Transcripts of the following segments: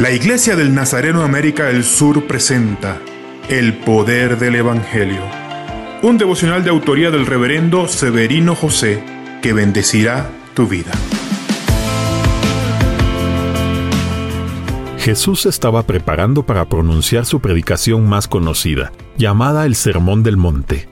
La Iglesia del Nazareno América del Sur presenta El Poder del Evangelio, un devocional de autoría del reverendo Severino José que bendecirá tu vida. Jesús estaba preparando para pronunciar su predicación más conocida, llamada el Sermón del Monte.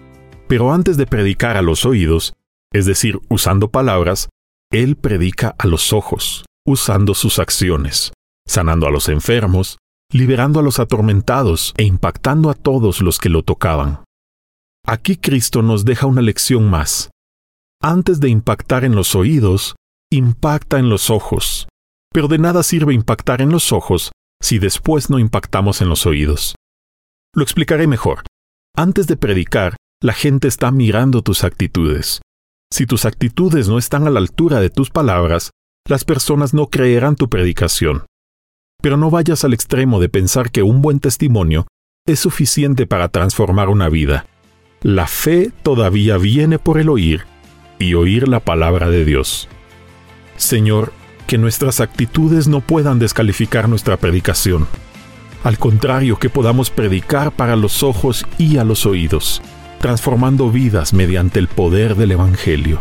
Pero antes de predicar a los oídos, es decir, usando palabras, Él predica a los ojos, usando sus acciones sanando a los enfermos, liberando a los atormentados e impactando a todos los que lo tocaban. Aquí Cristo nos deja una lección más. Antes de impactar en los oídos, impacta en los ojos. Pero de nada sirve impactar en los ojos si después no impactamos en los oídos. Lo explicaré mejor. Antes de predicar, la gente está mirando tus actitudes. Si tus actitudes no están a la altura de tus palabras, las personas no creerán tu predicación. Pero no vayas al extremo de pensar que un buen testimonio es suficiente para transformar una vida. La fe todavía viene por el oír y oír la palabra de Dios. Señor, que nuestras actitudes no puedan descalificar nuestra predicación. Al contrario, que podamos predicar para los ojos y a los oídos, transformando vidas mediante el poder del Evangelio.